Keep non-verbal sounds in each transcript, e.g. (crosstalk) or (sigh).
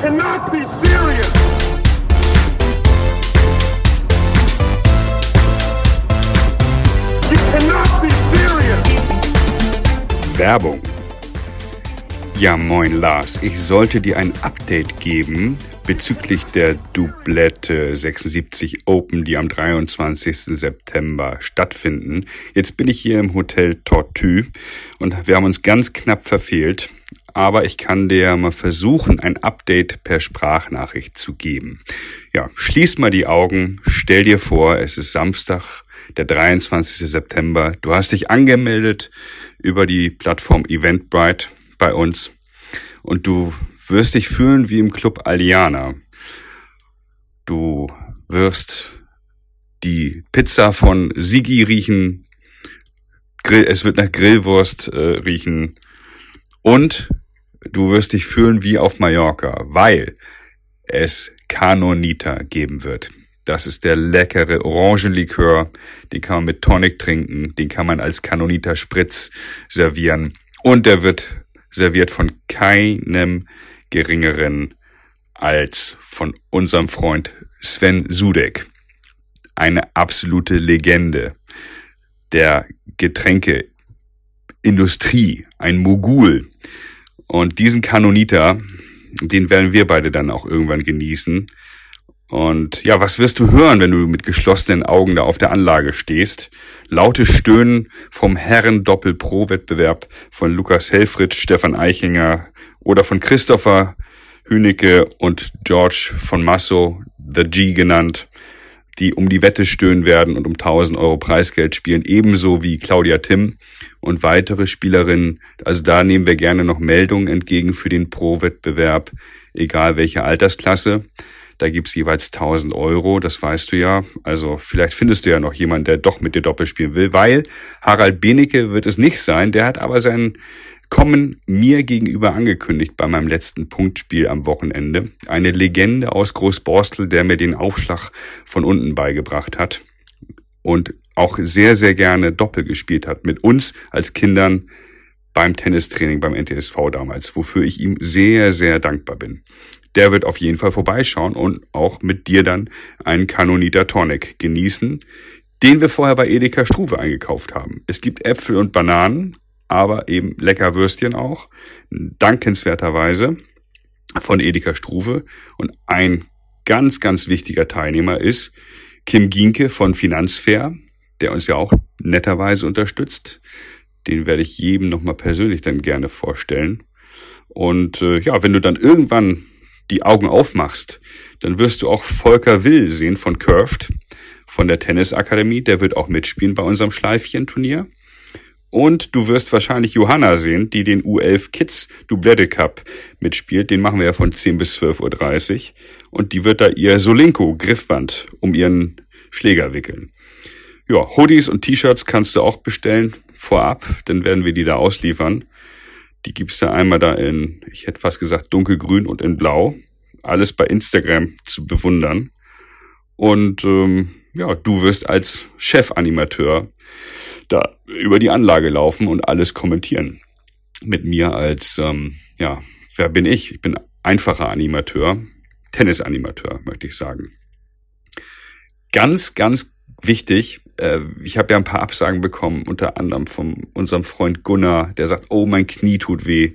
cannot be serious. You cannot be serious. Werbung. Ja, moin Lars. Ich sollte dir ein Update geben bezüglich der Doublette 76 Open, die am 23. September stattfinden. Jetzt bin ich hier im Hotel Tortue und wir haben uns ganz knapp verfehlt. Aber ich kann dir mal versuchen, ein Update per Sprachnachricht zu geben. Ja, schließ mal die Augen, stell dir vor, es ist Samstag, der 23. September. Du hast dich angemeldet über die Plattform Eventbrite bei uns und du wirst dich fühlen wie im Club Aliana. Du wirst die Pizza von Sigi riechen, es wird nach Grillwurst äh, riechen und du wirst dich fühlen wie auf Mallorca, weil es Canonita geben wird. Das ist der leckere Orangenlikör, den kann man mit Tonic trinken, den kann man als Canonita Spritz servieren und der wird serviert von keinem geringeren als von unserem Freund Sven Sudek. Eine absolute Legende der Getränkeindustrie, ein Mogul. Und diesen Kanoniter, den werden wir beide dann auch irgendwann genießen. Und ja, was wirst du hören, wenn du mit geschlossenen Augen da auf der Anlage stehst? Laute Stöhnen vom Herren-Doppel-Pro-Wettbewerb von Lukas Helfrich, Stefan Eichinger oder von Christopher Hünecke und George von Masso, The G genannt, die um die Wette stöhnen werden und um 1000 Euro Preisgeld spielen, ebenso wie Claudia Timm und weitere Spielerinnen. Also da nehmen wir gerne noch Meldungen entgegen für den Pro-Wettbewerb, egal welche Altersklasse. Da gibt's jeweils 1000 Euro, das weißt du ja. Also vielleicht findest du ja noch jemanden, der doch mit dir Doppel spielen will, weil Harald Benecke wird es nicht sein. Der hat aber sein Kommen mir gegenüber angekündigt bei meinem letzten Punktspiel am Wochenende. Eine Legende aus Großborstel, der mir den Aufschlag von unten beigebracht hat und auch sehr, sehr gerne Doppel gespielt hat mit uns als Kindern beim Tennistraining beim NTSV damals, wofür ich ihm sehr, sehr dankbar bin. Der wird auf jeden Fall vorbeischauen und auch mit dir dann einen Canonita Tonic genießen, den wir vorher bei Edeka Struve eingekauft haben. Es gibt Äpfel und Bananen aber eben lecker Würstchen auch, dankenswerterweise von Edeka Struve. Und ein ganz, ganz wichtiger Teilnehmer ist Kim Ginke von Finanzfair, der uns ja auch netterweise unterstützt. Den werde ich jedem nochmal persönlich dann gerne vorstellen. Und äh, ja, wenn du dann irgendwann die Augen aufmachst, dann wirst du auch Volker Will sehen von Curved, von der Tennisakademie. Der wird auch mitspielen bei unserem Schleifchen-Turnier. Und du wirst wahrscheinlich Johanna sehen, die den U11 Kids Doublette Cup mitspielt. Den machen wir ja von 10 bis 12.30 Uhr. Und die wird da ihr Solinko Griffband um ihren Schläger wickeln. Ja, Hoodies und T-Shirts kannst du auch bestellen vorab. Dann werden wir die da ausliefern. Die gibt's da einmal da in, ich hätte fast gesagt, dunkelgrün und in blau. Alles bei Instagram zu bewundern. Und ähm, ja, du wirst als Chefanimateur da über die Anlage laufen und alles kommentieren. Mit mir als, ähm, ja, wer bin ich? Ich bin einfacher Animateur, Tennisanimateur, möchte ich sagen. Ganz, ganz wichtig, äh, ich habe ja ein paar Absagen bekommen, unter anderem von unserem Freund Gunnar, der sagt, oh, mein Knie tut weh.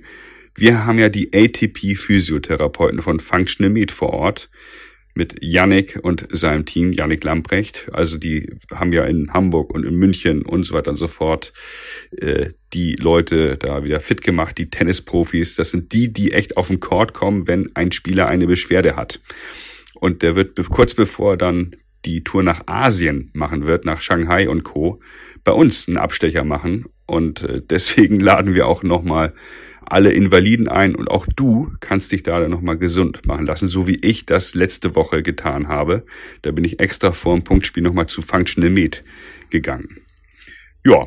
Wir haben ja die ATP-Physiotherapeuten von Functional Med vor Ort mit Yannick und seinem Team, Yannick Lamprecht. Also die haben ja in Hamburg und in München und so weiter und so fort äh, die Leute da wieder fit gemacht, die Tennisprofis. Das sind die, die echt auf den Court kommen, wenn ein Spieler eine Beschwerde hat. Und der wird kurz bevor dann die Tour nach Asien machen wird, nach Shanghai und Co., bei uns einen Abstecher machen. Und äh, deswegen (laughs) laden wir auch nochmal alle Invaliden ein und auch du kannst dich da nochmal gesund machen lassen, so wie ich das letzte Woche getan habe. Da bin ich extra vor dem Punktspiel nochmal zu Functional Med gegangen. Ja,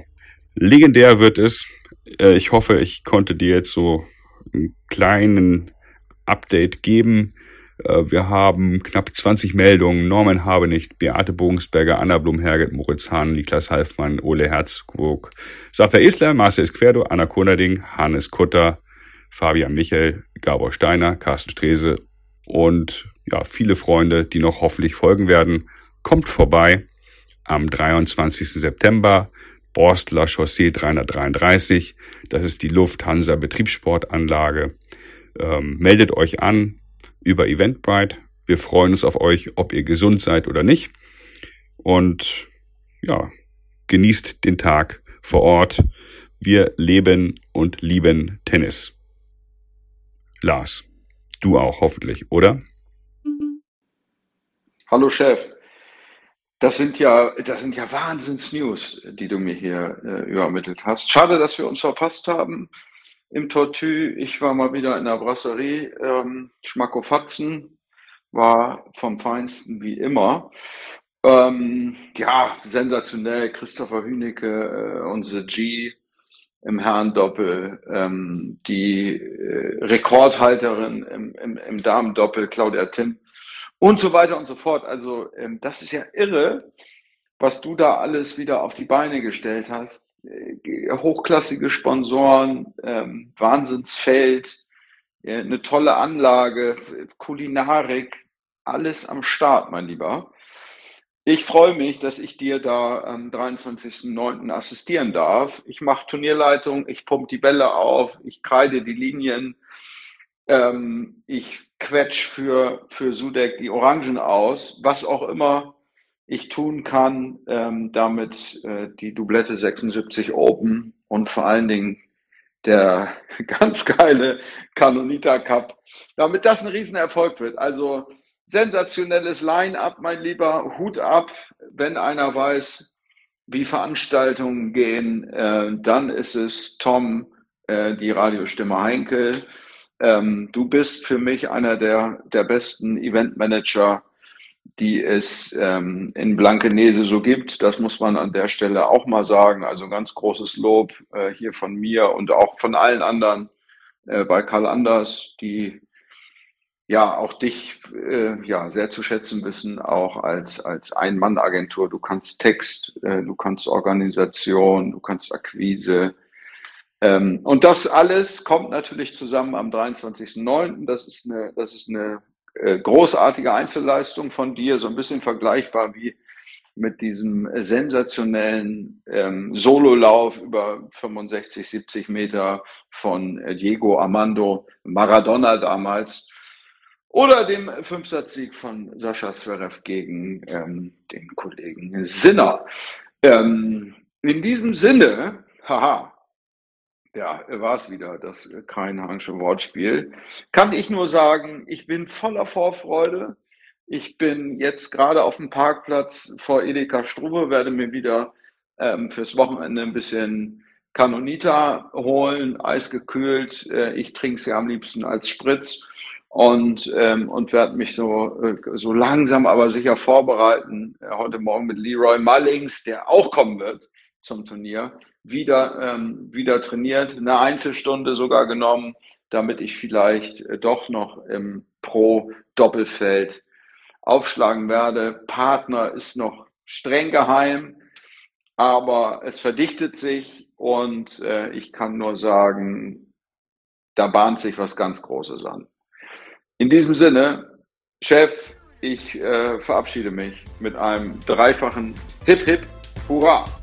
legendär wird es. Äh, ich hoffe, ich konnte dir jetzt so einen kleinen Update geben. Äh, wir haben knapp 20 Meldungen. Norman Habenicht, Beate Bogensberger, Anna Blum, Herget, Moritz Hahn, Niklas Halfmann, Ole Herzog, Safra Isler, Marcel Esquerdo, Anna Konerding, Hannes Kutter, Fabian Michel, Gabor Steiner, Carsten Strese und ja, viele Freunde, die noch hoffentlich folgen werden. Kommt vorbei am 23. September, Borstler Chaussee 333. Das ist die Lufthansa Betriebssportanlage. Ähm, meldet euch an über Eventbrite. Wir freuen uns auf euch, ob ihr gesund seid oder nicht. Und ja, genießt den Tag vor Ort. Wir leben und lieben Tennis. Lars, du auch hoffentlich, oder? Hallo Chef. Das sind ja, das sind ja Wahnsinns-News, die du mir hier äh, übermittelt hast. Schade, dass wir uns verpasst haben im Tortue. Ich war mal wieder in der Brasserie. Ähm, Schmackofatzen war vom Feinsten wie immer. Ähm, ja, sensationell. Christopher Hünecke, äh, unsere G im Herrendoppel, ähm, die äh, Rekordhalterin im, im, im Damendoppel, Claudia Timm und so weiter und so fort. Also ähm, das ist ja irre, was du da alles wieder auf die Beine gestellt hast. Äh, hochklassige Sponsoren, ähm, Wahnsinnsfeld, äh, eine tolle Anlage, Kulinarik, alles am Start, mein Lieber. Ich freue mich, dass ich dir da am 23.09. assistieren darf. Ich mache Turnierleitung, ich pumpe die Bälle auf, ich kreide die Linien, ähm, ich quetsch für, für Sudek die Orangen aus, was auch immer ich tun kann, ähm, damit äh, die Doublette 76 Open und vor allen Dingen der (laughs) ganz geile Canonita Cup, damit das ein Riesenerfolg wird. Also sensationelles Line-up, mein Lieber, Hut ab, wenn einer weiß, wie Veranstaltungen gehen, äh, dann ist es Tom, äh, die Radiostimme Heinkel. Ähm, du bist für mich einer der, der besten Eventmanager, die es ähm, in Blankenese so gibt. Das muss man an der Stelle auch mal sagen. Also ganz großes Lob äh, hier von mir und auch von allen anderen äh, bei Karl Anders, die ja auch dich äh, ja sehr zu schätzen wissen, auch als als Ein-Mann-Agentur. Du kannst Text, äh, du kannst Organisation, du kannst Akquise, ähm, und das alles kommt natürlich zusammen am 23.09. Das ist eine, das ist eine äh, großartige Einzelleistung von dir, so ein bisschen vergleichbar wie mit diesem sensationellen ähm, Sololauf über 65, 70 Meter von Diego Armando Maradona damals oder dem Fünfsatzsieg von Sascha Zverev gegen ähm, den Kollegen Sinner. Ähm, in diesem Sinne, haha, ja, war es wieder, das Kreinhansche Wortspiel. Kann ich nur sagen, ich bin voller Vorfreude. Ich bin jetzt gerade auf dem Parkplatz vor Edeka Struve, werde mir wieder ähm, fürs Wochenende ein bisschen Canonita holen, eisgekühlt. Äh, ich trinke sie am liebsten als Spritz und, ähm, und werde mich so, äh, so langsam aber sicher vorbereiten. Äh, heute Morgen mit Leroy Mullings, der auch kommen wird zum Turnier wieder, ähm, wieder trainiert, eine Einzelstunde sogar genommen, damit ich vielleicht äh, doch noch im Pro-Doppelfeld aufschlagen werde. Partner ist noch streng geheim, aber es verdichtet sich und äh, ich kann nur sagen, da bahnt sich was ganz Großes an. In diesem Sinne, Chef, ich äh, verabschiede mich mit einem dreifachen Hip Hip Hurra!